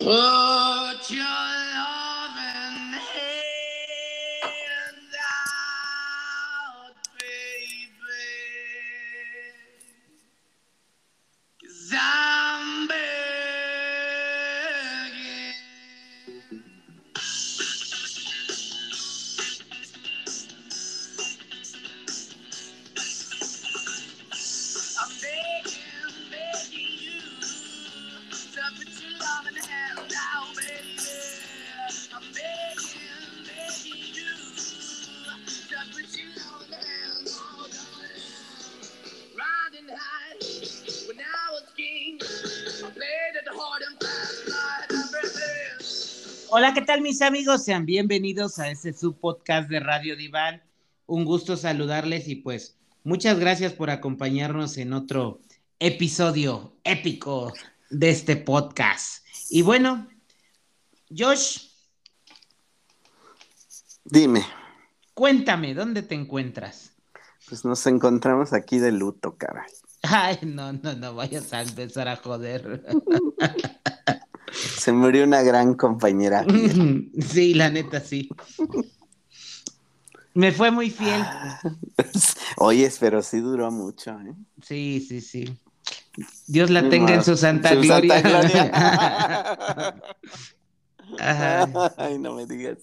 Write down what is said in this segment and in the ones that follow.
Put your mis amigos? Sean bienvenidos a este subpodcast de Radio Diván. Un gusto saludarles y pues muchas gracias por acompañarnos en otro episodio épico de este podcast. Y bueno, Josh, Dime, cuéntame, ¿dónde te encuentras? pues nos encontramos aquí de luto, caray. Ay, no, no, no vayas a empezar a joder. Se murió una gran compañera. Sí, la neta, sí. Me fue muy fiel. Oye, pero sí duró mucho, ¿eh? Sí, sí, sí. Dios la tenga en su santa Su gloria. santa gloria. Ajá. Ay, no me digas.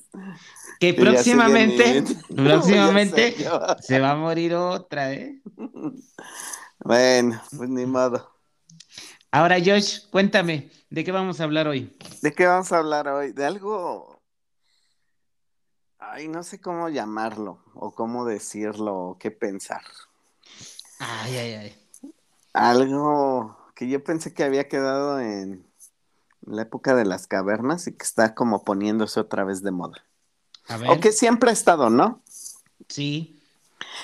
Que próximamente, próximamente se va a morir otra, ¿eh? Bueno, pues ni modo. Ahora, Josh, cuéntame, ¿de qué vamos a hablar hoy? ¿De qué vamos a hablar hoy? De algo. Ay, no sé cómo llamarlo, o cómo decirlo, o qué pensar. Ay, ay, ay. Algo que yo pensé que había quedado en la época de las cavernas y que está como poniéndose otra vez de moda. A ver. O que siempre ha estado, ¿no? Sí.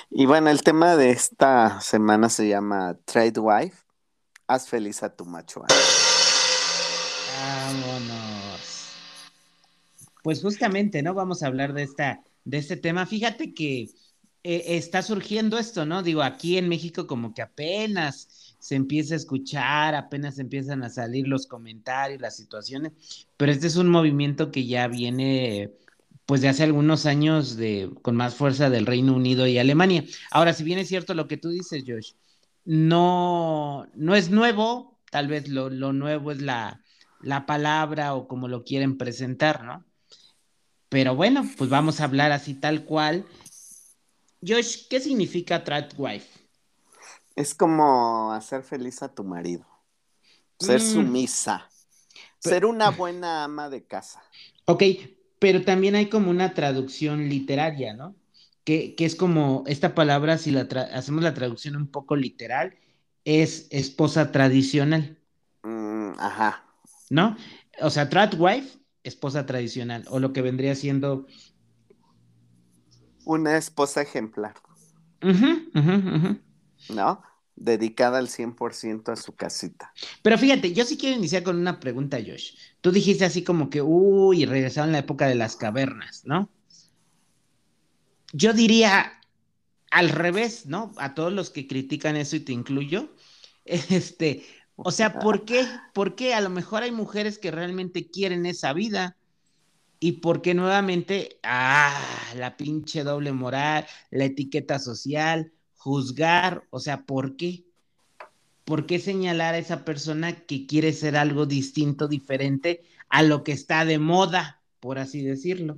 Y bueno, el tema de esta semana se llama Trade Wife. Haz feliz a tu macho. Pues justamente, ¿no? Vamos a hablar de esta, de este tema. Fíjate que eh, está surgiendo esto, ¿no? Digo, aquí en México como que apenas se empieza a escuchar, apenas empiezan a salir los comentarios, las situaciones, pero este es un movimiento que ya viene pues de hace algunos años de, con más fuerza del Reino Unido y Alemania. Ahora, si bien es cierto lo que tú dices, Josh, no, no es nuevo, tal vez lo, lo nuevo es la, la palabra o como lo quieren presentar, ¿no? Pero bueno, pues vamos a hablar así tal cual. Josh, ¿qué significa tradwife? Es como hacer feliz a tu marido. Ser Mm. sumisa. Ser una buena ama de casa. Ok, pero también hay como una traducción literaria, ¿no? Que, que es como esta palabra, si la tra- hacemos la traducción un poco literal, es esposa tradicional, Mm, ajá. ¿no? O sea, tradwife, esposa tradicional, o lo que vendría siendo... Una esposa ejemplar. ¿no? Dedicada al 100% a su casita. Pero fíjate, yo sí quiero iniciar con una pregunta, Josh. Tú dijiste así como que, uy, regresaron a la época de las cavernas, ¿no? Yo diría al revés, ¿no? A todos los que critican eso y te incluyo. Este, o sea, ¿por qué? ¿Por qué a lo mejor hay mujeres que realmente quieren esa vida? Y por qué nuevamente, ah, la pinche doble moral, la etiqueta social, juzgar, o sea, ¿por qué? ¿por qué señalar a esa persona que quiere ser algo distinto, diferente a lo que está de moda, por así decirlo?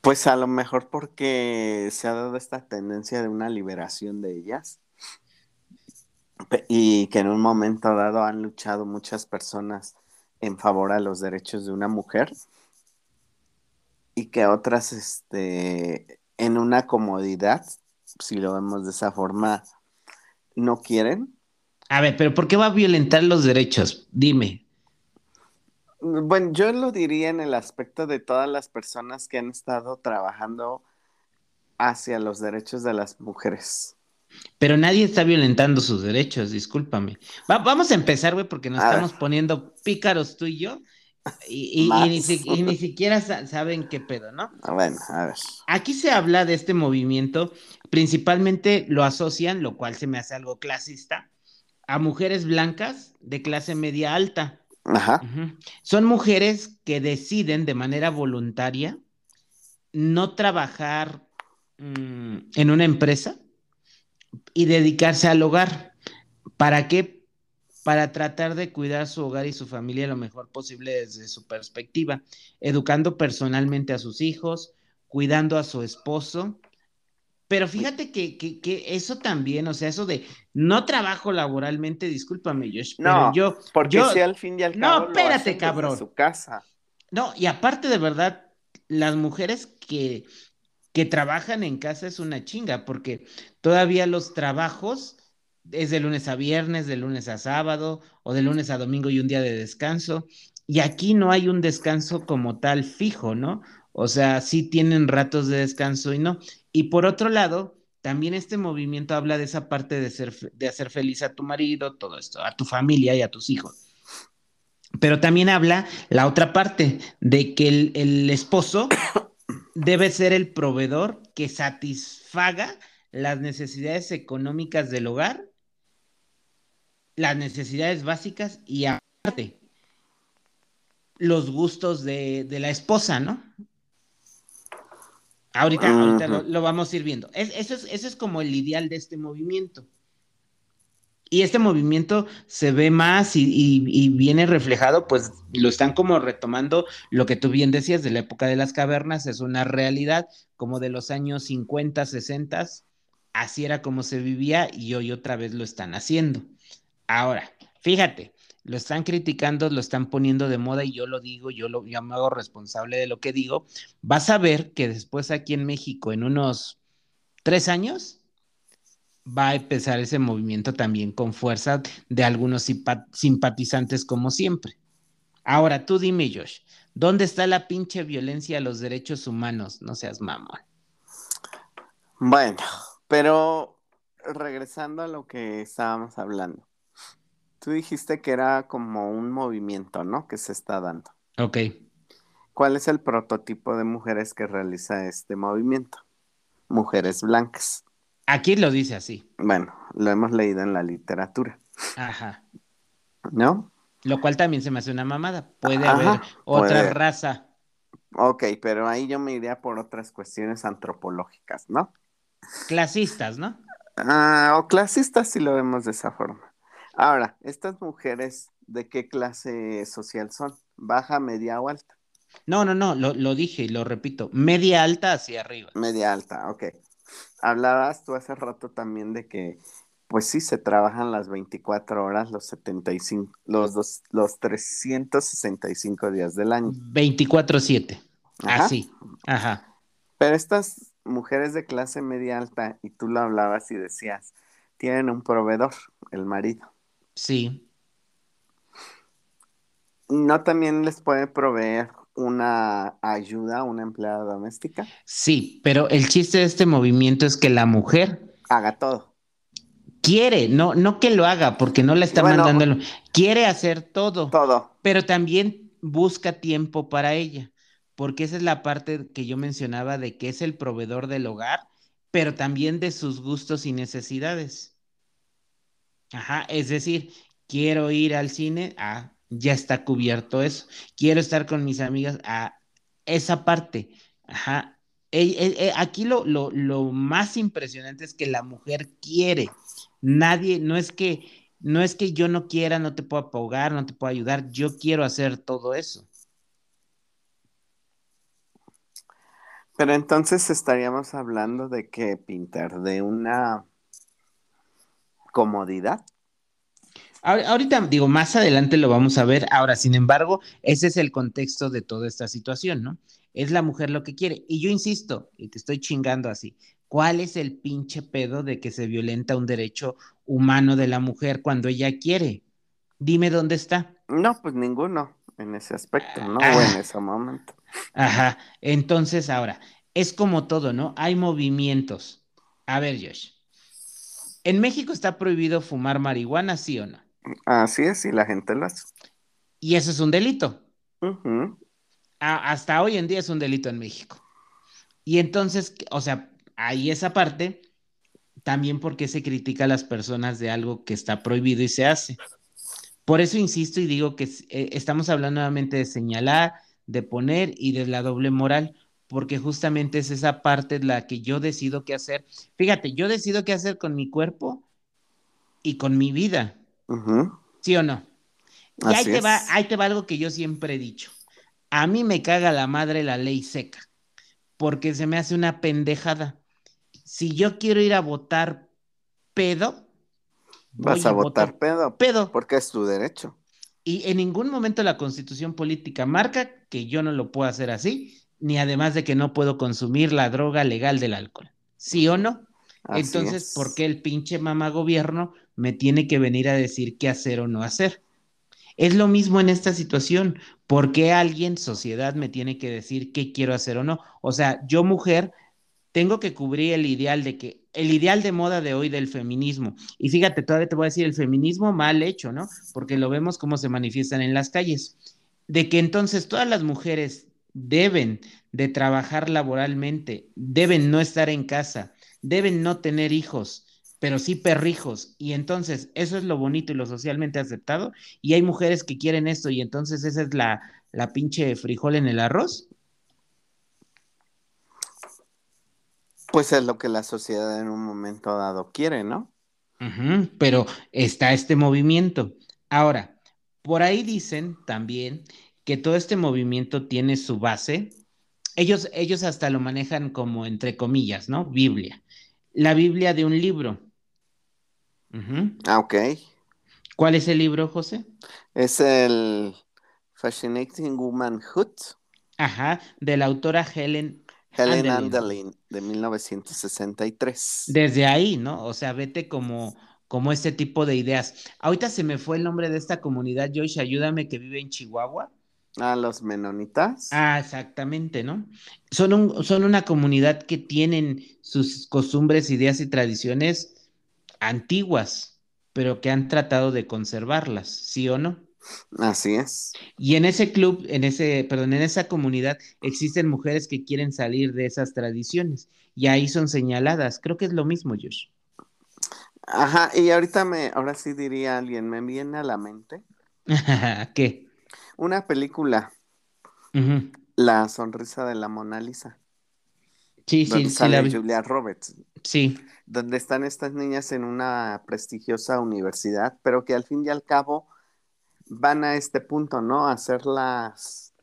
Pues a lo mejor porque se ha dado esta tendencia de una liberación de ellas y que en un momento dado han luchado muchas personas en favor a los derechos de una mujer y que otras este en una comodidad, si lo vemos de esa forma, no quieren. A ver, pero ¿por qué va a violentar los derechos? Dime. Bueno, yo lo diría en el aspecto de todas las personas que han estado trabajando hacia los derechos de las mujeres. Pero nadie está violentando sus derechos, discúlpame. Va- vamos a empezar, güey, porque nos A ver. estamos poniendo pícaros tú y yo. Y, y- y Más. ni, si- y ni siquiera sa- saben qué pedo, ¿no? Ah, Bueno, a ver. Aquí se habla de este movimiento, principalmente lo asocian, lo cual se me hace algo clasista, a mujeres blancas de clase media alta. Ajá. Son mujeres que deciden de manera voluntaria no trabajar mm, en una empresa y dedicarse al hogar. ¿Para qué? Para tratar de cuidar su hogar y su familia lo mejor posible desde su perspectiva, educando personalmente a sus hijos, cuidando a su esposo. Pero fíjate que, que- que eso también, o sea, eso de no trabajo laboralmente, discúlpame, Josh, pero No, yo, Porque yo, si al fin y al No, cabo lo espérate, cabrón. su casa. no, y aparte de verdad, las mujeres que, que trabajan en casa es una chinga, porque todavía los trabajos es de lunes a viernes, de lunes a sábado, o de lunes a domingo y un día de descanso. Y aquí no hay un descanso como tal fijo, ¿no? O sea, sí tienen ratos de descanso y no. Y por otro lado, también este movimiento habla de esa parte de ser, de hacer feliz a tu marido, todo esto, a tu familia y a tus hijos. Pero también habla la otra parte de que el, el esposo debe ser el proveedor que satisfaga las necesidades económicas del hogar, las necesidades básicas y aparte los gustos de, de la esposa, ¿no? Ahorita, ahorita lo, vamos a ir viendo. Es- eso, es, eso es como el ideal de este movimiento. Y este movimiento se ve más y, viene reflejado, pues lo están como retomando lo que tú bien decías de la época de las cavernas, es una realidad como de los años 50, 60, así era como se vivía y hoy otra vez lo están haciendo. Ahora, fíjate, lo están criticando, lo están poniendo de moda y yo lo digo, yo, lo, yo me hago responsable de lo que digo. Vas a ver que después aquí en México, en unos tres años, va a empezar ese movimiento también con fuerza de algunos simpa- simpatizantes como siempre. Ahora, tú dime, Josh, ¿dónde está la pinche violencia a los derechos humanos? No seas mamón. Bueno, pero regresando a lo que estábamos hablando. Tú dijiste que era como un movimiento, ¿no? Que se está dando. Ok. ¿Cuál es el prototipo de mujeres que realiza este movimiento? Mujeres blancas. Aquí lo dice así. Bueno, lo hemos leído en la literatura, Ajá. ¿no? Lo cual también se me hace una mamada. Puede Ajá, haber otra puede. raza. Ok, pero ahí yo me iría por otras cuestiones antropológicas, ¿no? Clasistas, ¿no? Ah, o clasistas si lo vemos de esa forma. Ahora, ¿estas mujeres de qué clase social son? ¿Baja, media o alta? No, no, no, lo, lo dije y lo repito. Media alta hacia arriba. Media alta, ok. Hablabas tú hace rato también de que, pues sí, se trabajan las 24 horas, los 75, los, dos, los 365 días del año. 24-7. Ajá. Así. Ajá. Pero estas mujeres de clase media alta, y tú lo hablabas y decías, tienen un proveedor, el marido. Sí. ¿No también les puede proveer una ayuda, una empleada doméstica? Sí, pero el chiste de este movimiento es que la mujer Haga todo. quiere, no, no que lo haga, porque no la está Bueno. mandando, quiere hacer todo, Todo. pero también busca tiempo para ella, porque esa es la parte que yo mencionaba de que es el proveedor del hogar, pero también de sus gustos y necesidades. Ajá, es decir, quiero ir al cine, ah, ya está cubierto eso. Quiero estar con mis amigas, ah, esa parte. Ajá. Aquí lo, lo, lo más impresionante es que la mujer quiere. Nadie, no es que, no es que yo no quiera, no te puedo apoyar, no te puedo ayudar, yo quiero hacer todo eso. Pero entonces estaríamos hablando de que Pinter, de una comodidad. Ahor- Ahorita, digo, más adelante lo vamos a ver. Ahora, sin embargo, ese es el contexto de toda esta situación, ¿no? Es la mujer lo que quiere. Y yo insisto, y te estoy chingando así, ¿cuál es el pinche pedo de que se violenta un derecho humano de la mujer cuando ella quiere? Dime dónde está. No, pues ninguno en ese aspecto, ¿no? Ah. O en ese momento. Ajá. Entonces, ahora, es como todo, ¿no? Hay movimientos. A ver, Josh. ¿En México está prohibido fumar marihuana, sí o no? Así es, y la gente lo hace. Y eso es un delito. A- hasta hoy en día es un delito en México. Y entonces, o sea, hay esa parte, también porque se critica a las personas de algo que está prohibido y se hace. Por eso insisto y digo que eh, estamos hablando nuevamente de señalar, de poner y de la doble moral, porque justamente es esa parte la que yo decido qué hacer. Fíjate, yo decido qué hacer con mi cuerpo y con mi vida. ¿Sí o no? Y ahí te, va, ahí te va algo que yo siempre he dicho. A mí me caga la madre la ley seca, porque se me hace una pendejada. Si yo quiero ir a votar pedo, vas a, votar, pedo. Pedo. Porque es tu derecho. Y en ningún momento la constitución política marca que yo no lo puedo hacer así, ni además de que no puedo consumir la droga legal del alcohol. ¿Sí o no? Entonces, ¿por qué el pinche mamá gobierno me tiene que venir a decir qué hacer o no hacer? Es lo mismo en esta situación. ¿Por qué alguien, sociedad, me tiene que decir qué quiero hacer o no? O sea, yo mujer tengo que cubrir el ideal de que, el ideal de moda de hoy del feminismo. Y fíjate, todavía te voy a decir el feminismo mal hecho, ¿no? Porque lo vemos cómo se manifiestan en las calles. De que entonces todas las mujeres deben de trabajar laboralmente, deben no estar en casa, deben no tener hijos, pero sí perrijos. Y entonces eso es lo bonito y lo socialmente aceptado. Y hay mujeres que quieren esto y entonces esa es la, la pinche frijol en el arroz. Pues es lo que la sociedad en un momento dado quiere, ¿no? pero está este movimiento. Ahora, por ahí dicen también que todo este movimiento tiene su base. Ellos, ellos hasta lo manejan como entre comillas, ¿no? Biblia. La Biblia de un libro. Ah, ok. ¿Cuál es el libro, José? Es el Fascinating Womanhood. Ajá, de la autora Helen Helen Andelin, de 1963. Desde ahí, ¿no? O sea, vete como, como este tipo de ideas. Ahorita se me fue el nombre de esta comunidad, Joyce, ayúdame, que vive en Chihuahua. Ah, los menonitas. Ah, exactamente, ¿no? Son, un, son una comunidad que tienen sus costumbres, ideas y tradiciones antiguas, pero que han tratado de conservarlas, ¿sí o no? Así es. Y en ese club, en ese, perdón, en esa comunidad existen mujeres que quieren salir de esas tradiciones y ahí son señaladas. Creo que es lo mismo, Josh. Ajá, y ahorita me, ahora sí diría alguien, me viene a la mente. ¿Qué? Una película. La sonrisa de la Mona Lisa. Sí, sí, sí. La... Julia Roberts. Sí. Donde están estas niñas en una prestigiosa universidad, pero que al fin y al cabo van a este punto, ¿no? A ser las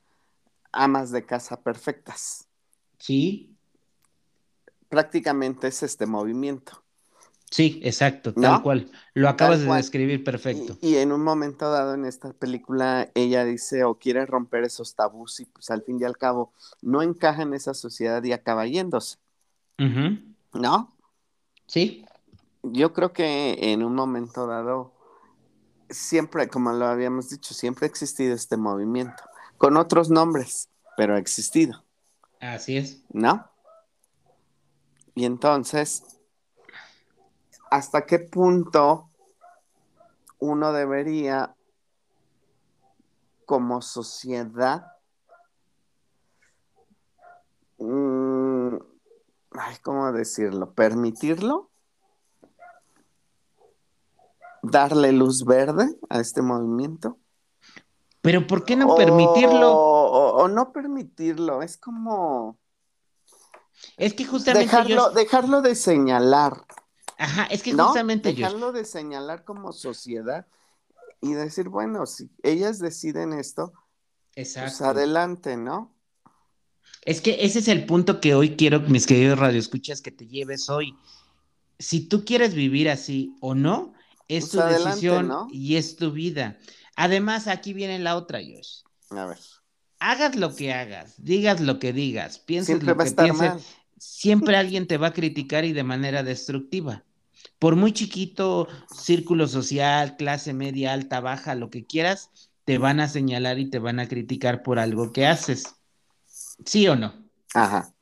amas de casa perfectas. Sí. Prácticamente es este movimiento. Sí, exacto, tal cual. Lo acabas de describir perfecto. Y, en un momento dado en esta película, ella dice o quiere romper esos tabús y pues al fin y al cabo no encaja en esa sociedad y acaba yéndose. ¿No? Sí. Yo creo que en un momento dado siempre, como lo habíamos dicho, siempre ha existido este movimiento, con otros nombres, pero ha existido. Así es. ¿No? Y entonces, ¿hasta qué punto uno debería, como sociedad, mm, ¿cómo decirlo? ¿Permitirlo? darle luz verde a este movimiento. Pero ¿por qué no permitirlo? O, no permitirlo, es como... Es que justamente... Dejarlo, dejarlo de señalar. Ajá, es que justamente Dejarlo de señalar como sociedad y decir, bueno, si ellas deciden esto, pues adelante, ¿no? Es que ese es el punto que hoy quiero, mis queridos radioescuchas, que te lleves hoy. Si tú quieres vivir así o no, es pues tu decisión y es tu vida. Además, aquí viene la otra, Josh. A ver. Hagas lo que hagas, digas lo que digas, pienses lo que pienses, siempre alguien te va a criticar y de manera destructiva. Por muy chiquito círculo social, clase media, alta, baja, lo que quieras, te van a señalar y te van a criticar por algo que haces. ¿Sí o no? Ajá.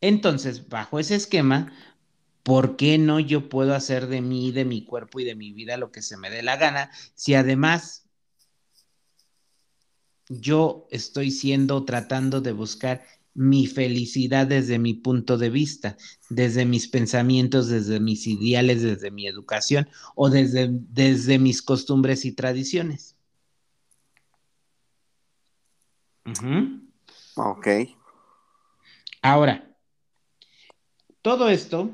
Entonces, bajo ese esquema, ¿por qué no yo puedo hacer de mí, de mi cuerpo y de mi vida lo que se me dé la gana? Si además yo estoy siendo, tratando de buscar mi felicidad desde mi punto de vista, desde mis pensamientos, desde mis ideales, desde mi educación o desde, desde mis costumbres y tradiciones. Ok. Ahora, todo esto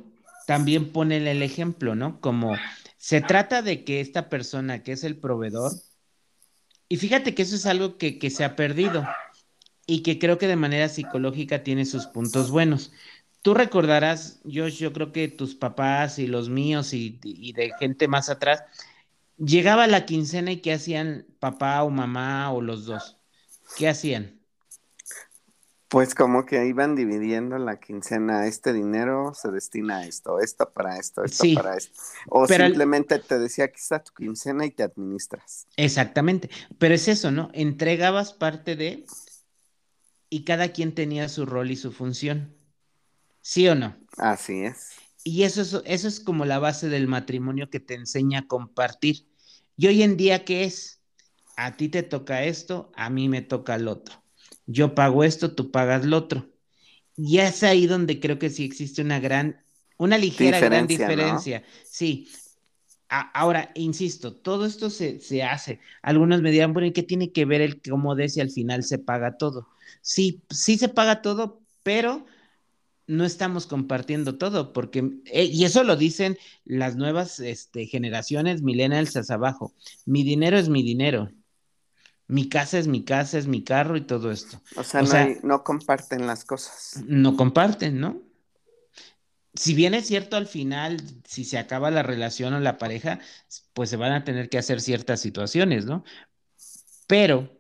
también pone el ejemplo, ¿no? Como se trata de que esta persona que es el proveedor, y fíjate que eso es algo que, que se ha perdido y que creo que de manera psicológica tiene sus puntos buenos. Tú recordarás, yo, yo creo que tus papás y los míos y, y, de gente más atrás, llegaba la quincena y ¿qué hacían papá o mamá o los dos? ¿Qué hacían? Pues como que iban dividiendo la quincena, este dinero se destina a esto, esto para esto, esto Sí, para esto. O simplemente te decía, aquí está tu quincena y te administras. Exactamente, pero es eso, ¿no? Entregabas parte de y cada quien tenía su rol y su función. ¿Sí o no? Así es. Y eso es, eso es como la base del matrimonio que te enseña a compartir. Y hoy en día, ¿qué es? A ti te toca esto, a mí me toca el otro. Yo pago esto, tú pagas lo otro. Y es ahí donde creo que sí existe una gran, una ligera gran Diferencia, ¿no? Sí. A- ahora, insisto, todo esto se, se hace. Algunos me dirán, bueno, ¿y qué tiene que ver el cómo de si al final se paga todo? Sí, sí se paga todo, pero no estamos compartiendo todo, porque, eh, y eso lo dicen las nuevas este, generaciones, millennials hacia abajo. Mi dinero es mi dinero. Mi casa es mi casa, es mi carro y todo esto. O sea, O no, sea- hay- no comparten las cosas. No comparten, ¿no? Si bien es cierto al final, si se acaba la relación o la pareja, pues se van a tener que hacer ciertas situaciones, ¿no? Pero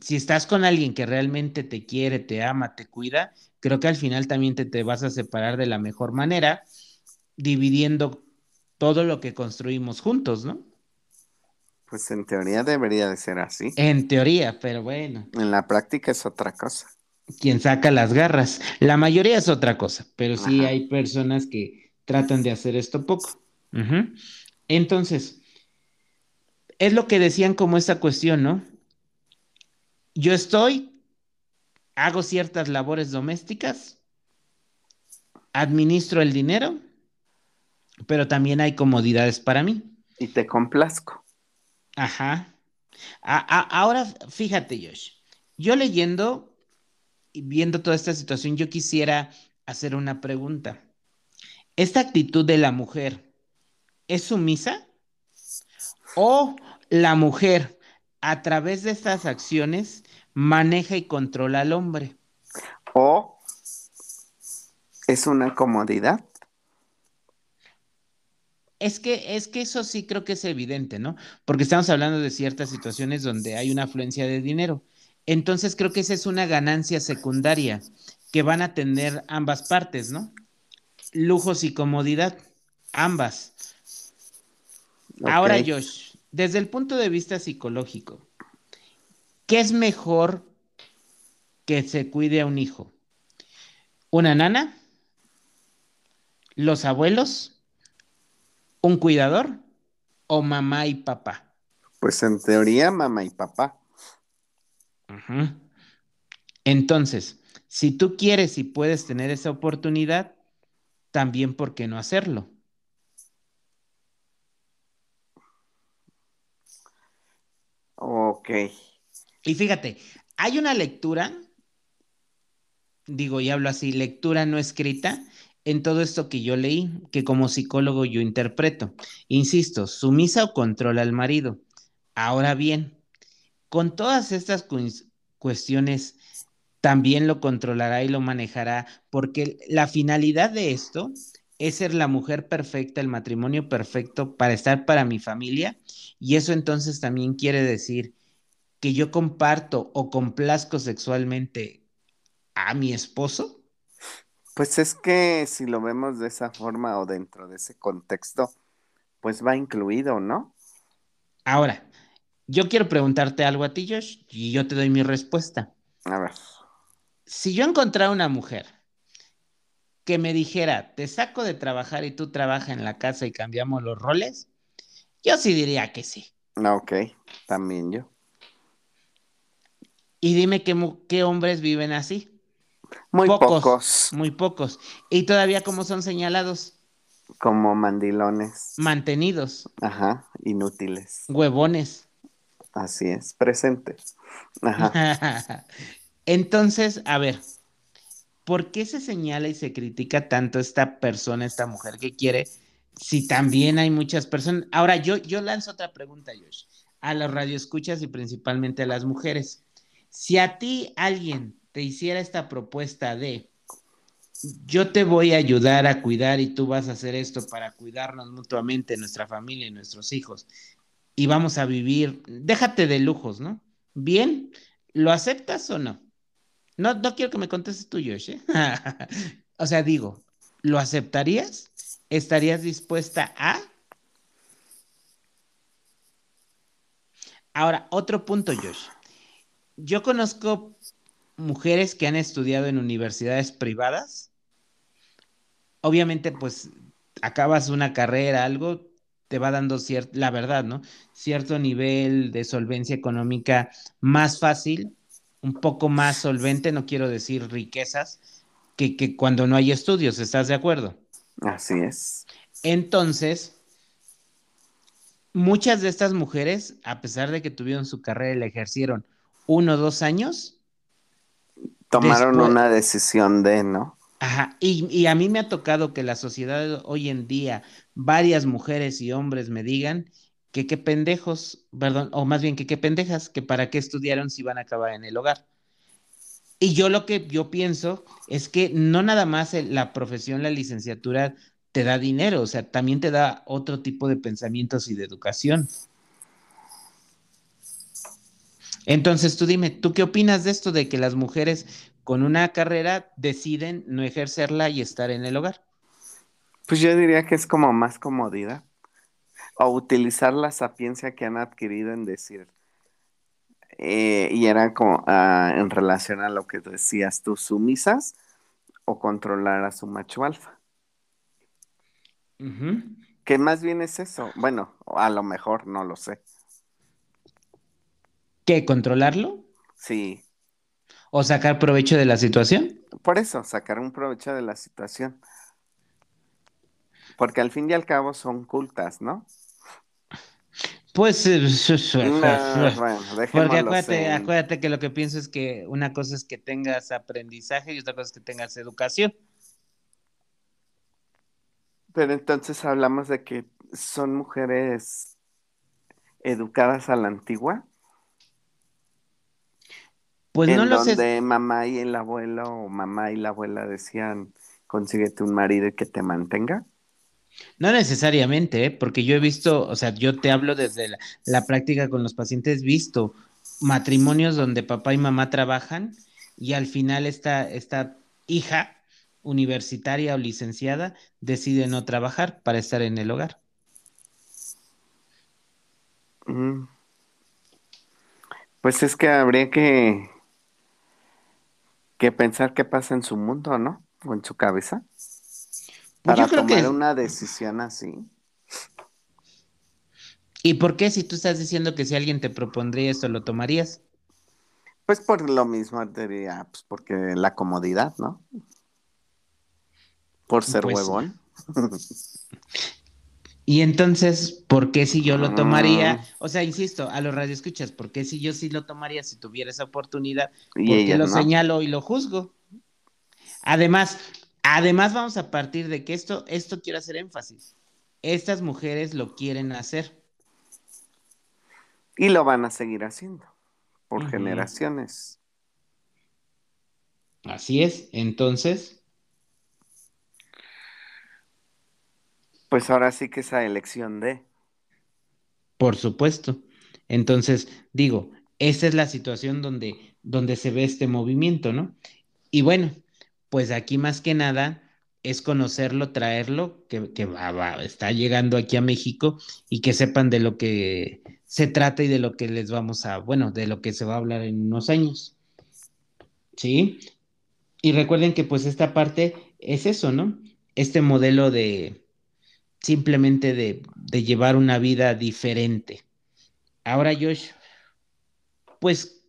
si estás con alguien que realmente te quiere, te ama, te cuida, creo que al final también te, te vas a separar de la mejor manera, dividiendo todo lo que construimos juntos, ¿no? Pues en teoría debería de ser así. En teoría, pero bueno, En la práctica es otra cosa. quien saca las garras. La mayoría es otra cosa, pero sí Ajá. hay personas que tratan de hacer esto poco. Entonces, es lo que decían como esta cuestión, ¿no? Yo estoy, hago ciertas labores domésticas, administro el dinero, pero también hay comodidades para mí. Y te complazco. Ajá. Ahora, fíjate, Josh, yo leyendo y viendo toda esta situación, yo quisiera hacer una pregunta. ¿Esta actitud de la mujer es sumisa? ¿O la mujer, a través de estas acciones, maneja y controla al hombre? O es una comodidad. Es que, es que eso sí creo que es evidente, ¿no? Porque estamos hablando de ciertas situaciones donde hay una afluencia de dinero. Entonces creo que esa es una ganancia secundaria que van a tener ambas partes, ¿no? Lujos y comodidad, ambas. Ahora. Josh, desde el punto de vista psicológico, ¿qué es mejor que se cuide a un hijo? ¿Una nana? ¿Los abuelos? ¿Un cuidador? ¿O mamá y papá? Pues en teoría, mamá y papá. Entonces, si tú quieres y puedes tener esa oportunidad, también ¿por qué no hacerlo? Ok. Y fíjate, hay una lectura, digo y hablo así, lectura no escrita en todo esto que yo leí, que como psicólogo yo interpreto. Insisto, sumisa o controla al marido. Ahora bien, con todas estas cues- cuestiones, también lo controlará y lo manejará, porque la finalidad de esto es ser la mujer perfecta, el matrimonio perfecto para estar para mi familia, y eso entonces también quiere decir que yo comparto o complazco sexualmente a mi esposo. Pues es que si lo vemos de esa forma o dentro de ese contexto, pues va incluido, ¿no? Ahora, yo quiero preguntarte algo a ti, Josh, y yo te doy mi respuesta. A ver. Si yo encontrara una mujer que me dijera, te saco de trabajar y tú trabajas en la casa y cambiamos los roles, yo sí diría que sí. Ah, Ok, también yo. Y dime qué, qué hombres viven así. Muy Pocos. pocos, Muy pocos. Y todavía como son señalados, como mandilones. mantenidos, Ajá, inútiles. huevones. Así es, presente. Ajá. Entonces, a ver, ¿por qué se señala y se critica tanto esta persona, esta mujer que quiere, si también hay muchas personas? Ahora, yo, yo lanzo otra pregunta, Josh, a los radioescuchas y principalmente a las mujeres. Si a ti alguien te hiciera esta propuesta de yo te voy a ayudar a cuidar y tú vas a hacer esto para cuidarnos mutuamente, nuestra familia y nuestros hijos, y vamos a vivir, déjate de lujos, ¿no? Bien, ¿lo aceptas o no? No, no quiero que me contestes tú, Josh, ¿eh? o sea, digo, ¿lo aceptarías? ¿Estarías dispuesta a? Ahora, otro punto, Josh. Yo conozco mujeres que han estudiado en universidades privadas. Obviamente, pues, acabas una carrera, algo, te va dando cierto, la verdad, ¿no? Cierto nivel de solvencia económica más fácil, un poco más solvente, no quiero decir riquezas, que, que cuando no hay estudios, ¿estás de acuerdo? Así es. Entonces, muchas de estas mujeres, a pesar de que tuvieron su carrera y la ejercieron uno o dos años, Tomaron Después- una decisión de, ¿no? Ajá, y, y a mí me ha tocado que la sociedad hoy en día, varias mujeres y hombres me digan que qué pendejos, perdón, o más bien que qué pendejas, que para qué estudiaron si van a acabar en el hogar. Y yo lo que yo pienso es que no nada más la profesión, la licenciatura te da dinero, o sea, también te da otro tipo de pensamientos y de educación. Entonces tú dime, ¿tú qué opinas de esto de que las mujeres con una carrera deciden no ejercerla y estar en el hogar? Pues yo diría que es como más comodidad. O utilizar la sapiencia que han adquirido en decir. eh, y era como ah, en relación a lo que decías tú, sumisas o controlar a su macho alfa. Ujú. Que más bien es eso. Bueno, a lo mejor no lo sé. ¿Qué? ¿Controlarlo? Sí, ¿O sacar provecho de la situación? por eso, sacar un provecho de la situación. Porque al fin y al cabo son cultas, ¿no? Pues, eh, No, bueno, porque acuérdate, en- acuérdate que lo que pienso es que una cosa es que tengas aprendizaje y otra cosa es que tengas educación. Pero entonces hablamos de que son mujeres educadas a la antigua, Pues en no lo sé. donde mamá y el abuelo o mamá y la abuela decían, consíguete un marido y que te mantenga. No necesariamente, ¿eh? porque yo he visto, o sea, yo te hablo desde la, la práctica con los pacientes, visto matrimonios donde papá y mamá trabajan y al final esta, esta hija universitaria o licenciada decide no trabajar para estar en el hogar. Mm. Pues es que habría que, que pensar qué pasa en su mundo, ¿no? O en su cabeza. Pues Para yo creo tomar que- una decisión así. ¿Y por qué si tú estás diciendo que si alguien te propondría esto, lo tomarías? Pues por lo mismo diría, pues porque la comodidad, ¿no? Por ser Pues, huevón. Y entonces, ¿por qué si yo lo tomaría? Mm. O sea, insisto, a los radioescuchas, ¿por qué si yo sí lo tomaría si tuviera esa oportunidad? Porque lo no. señalo y lo juzgo. Además, además vamos a partir de que esto, esto quiero hacer énfasis. Estas mujeres lo quieren hacer. Y lo van a seguir haciendo por generaciones. Así es. Entonces, Pues ahora sí que esa elección de. por supuesto. Entonces, digo, esa es la situación donde, donde se ve este movimiento, ¿no? Y bueno, pues aquí más que nada es conocerlo, traerlo, que, que va, va, está llegando aquí a México y que sepan de lo que se trata y de lo que les vamos a, bueno, de lo que se va a hablar en unos años. ¿Sí? Y recuerden que pues esta parte es eso, ¿no? Este modelo de simplemente de, de llevar una vida diferente. Ahora, Josh, pues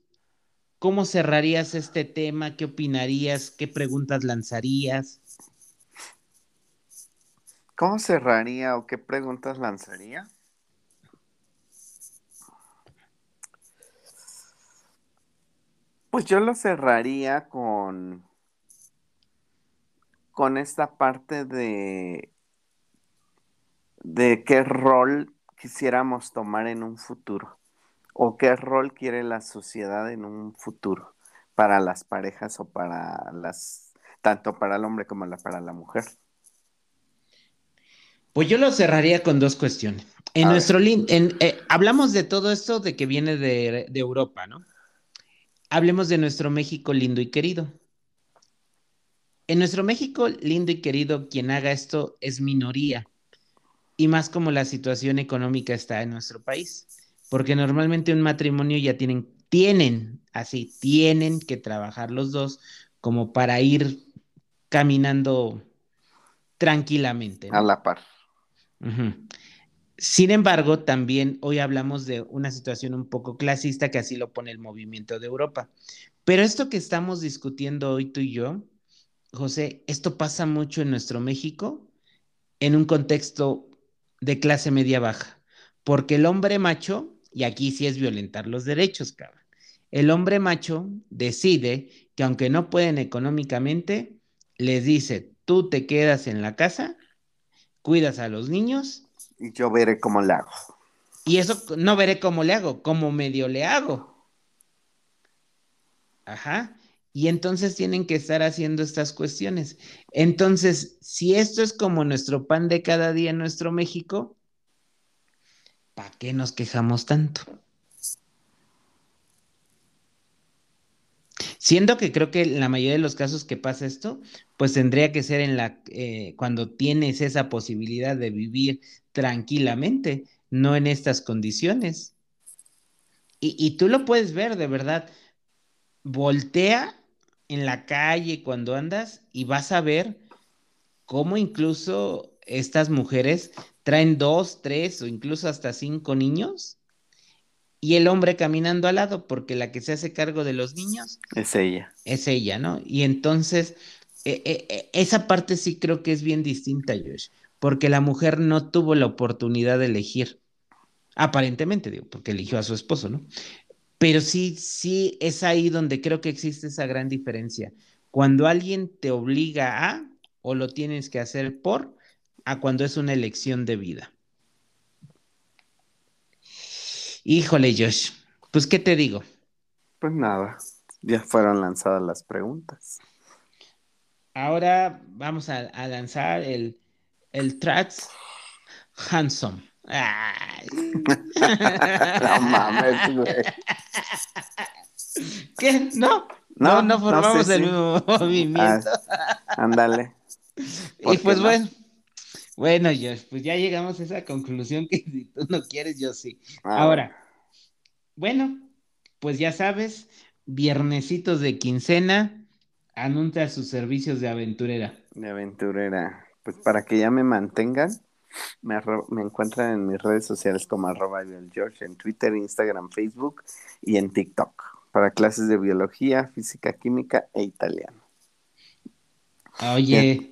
¿cómo cerrarías este tema? ¿Qué opinarías? ¿Qué preguntas lanzarías? ¿Cómo cerraría o qué preguntas lanzaría? Pues yo lo cerraría con con esta parte de de qué rol quisiéramos tomar en un futuro o qué rol quiere la sociedad en un futuro para las parejas o para las tanto para el hombre como para la mujer. Pues yo lo cerraría con dos cuestiones. En nuestro en, eh, hablamos de todo esto de que viene de, de Europa, ¿no? Hablemos de nuestro México lindo y querido. En nuestro México lindo y querido, quien haga esto es minoría, y más como la situación económica está en nuestro país, porque normalmente un matrimonio ya tienen, tienen, así, tienen que trabajar los dos como para ir caminando tranquilamente. A la par. Sin embargo, también hoy hablamos de una situación un poco clasista que así lo pone el movimiento de Europa. Pero esto que estamos discutiendo hoy tú y yo, José, esto pasa mucho en nuestro México en un contexto de clase media baja, porque el hombre macho, y aquí sí es violentar los derechos, cabrón, el hombre macho decide que aunque no pueden económicamente, les dice, tú te quedas en la casa cuidas a los niños. Y yo veré cómo le hago. Y eso no veré cómo le hago, como medio le hago. Ajá. Y entonces tienen que estar haciendo estas cuestiones. Entonces, si esto es como nuestro pan de cada día en nuestro México, ¿para qué nos quejamos tanto? Siendo que creo que la mayoría de los casos que pasa esto, pues tendría que ser en la eh, cuando tienes esa posibilidad de vivir tranquilamente, no en estas condiciones. Y, y tú lo puedes ver, de verdad. Voltea en la calle cuando andas y vas a ver cómo incluso estas mujeres traen dos, tres o incluso hasta cinco niños y el hombre caminando al lado, porque la que se hace cargo de los niños es ella. Es ella, ¿no? Y entonces, eh, eh, eh, esa parte sí creo que es bien distinta, Josh, porque la mujer no tuvo la oportunidad de elegir, aparentemente, digo, porque eligió a su esposo, ¿no? Pero sí, sí es ahí donde creo que existe esa gran diferencia. Cuando alguien te obliga a, o lo tienes que hacer por, a cuando es una elección de vida. Híjole, Josh, pues ¿qué te digo? Pues nada, ya fueron lanzadas las preguntas. Ahora vamos a, lanzar el, el Tracks Handsome. no mames, güey. ¿Qué? ¿No? No, no, formamos el mismo movimiento. Ah, ándale. y pues bueno, bueno, Josh, pues ya llegamos a esa conclusión que si tú no quieres, yo sí. Ah, Ahora, bueno, pues ya sabes, viernesitos de quincena, anuncia sus servicios de aventurera. De aventurera. Pues para que ya me mantengan, me, encuentran en mis redes sociales como arroba George, en Twitter, Instagram, Facebook y en TikTok, para clases de biología, física, química e italiano. Oye,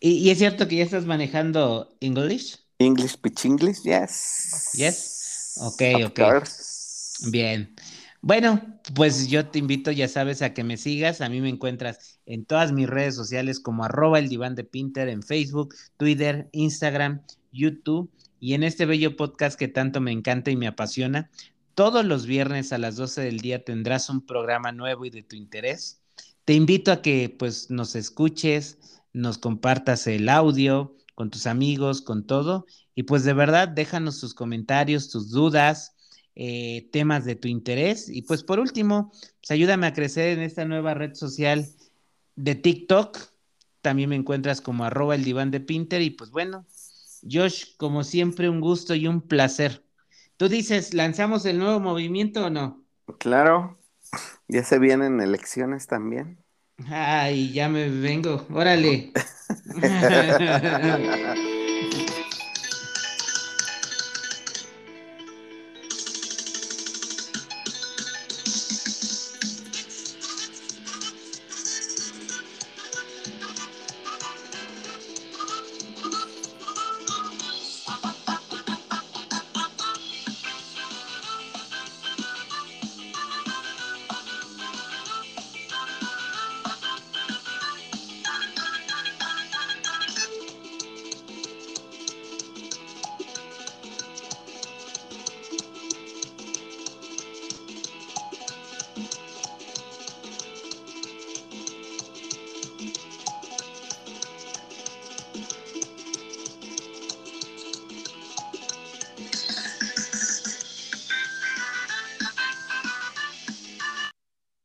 ¿Y, es cierto que ya estás manejando English? English, pitch English, yes. Yes. Ok, ok. Bien. Bueno, pues yo te invito, ya sabes, a que me sigas. A mí me encuentras en todas mis redes sociales como arroba el diván de Pinter en Facebook, Twitter, Instagram, YouTube y en este bello podcast que tanto me encanta y me apasiona. Todos los viernes a las 12 del día tendrás un programa nuevo y de tu interés. Te invito a que pues nos escuches, nos compartas el audio con tus amigos, con todo. Y pues de verdad, déjanos tus comentarios, tus dudas, eh, temas de tu interés. Y pues por último, pues ayúdame a crecer en esta nueva red social de TikTok. También me encuentras como arroba el diván de Pinter. Y pues bueno, Josh, como siempre, un gusto y un placer. Tú dices, ¿lanzamos el nuevo movimiento o no? Claro, ya se vienen elecciones también. Ay, ya me vengo. Órale.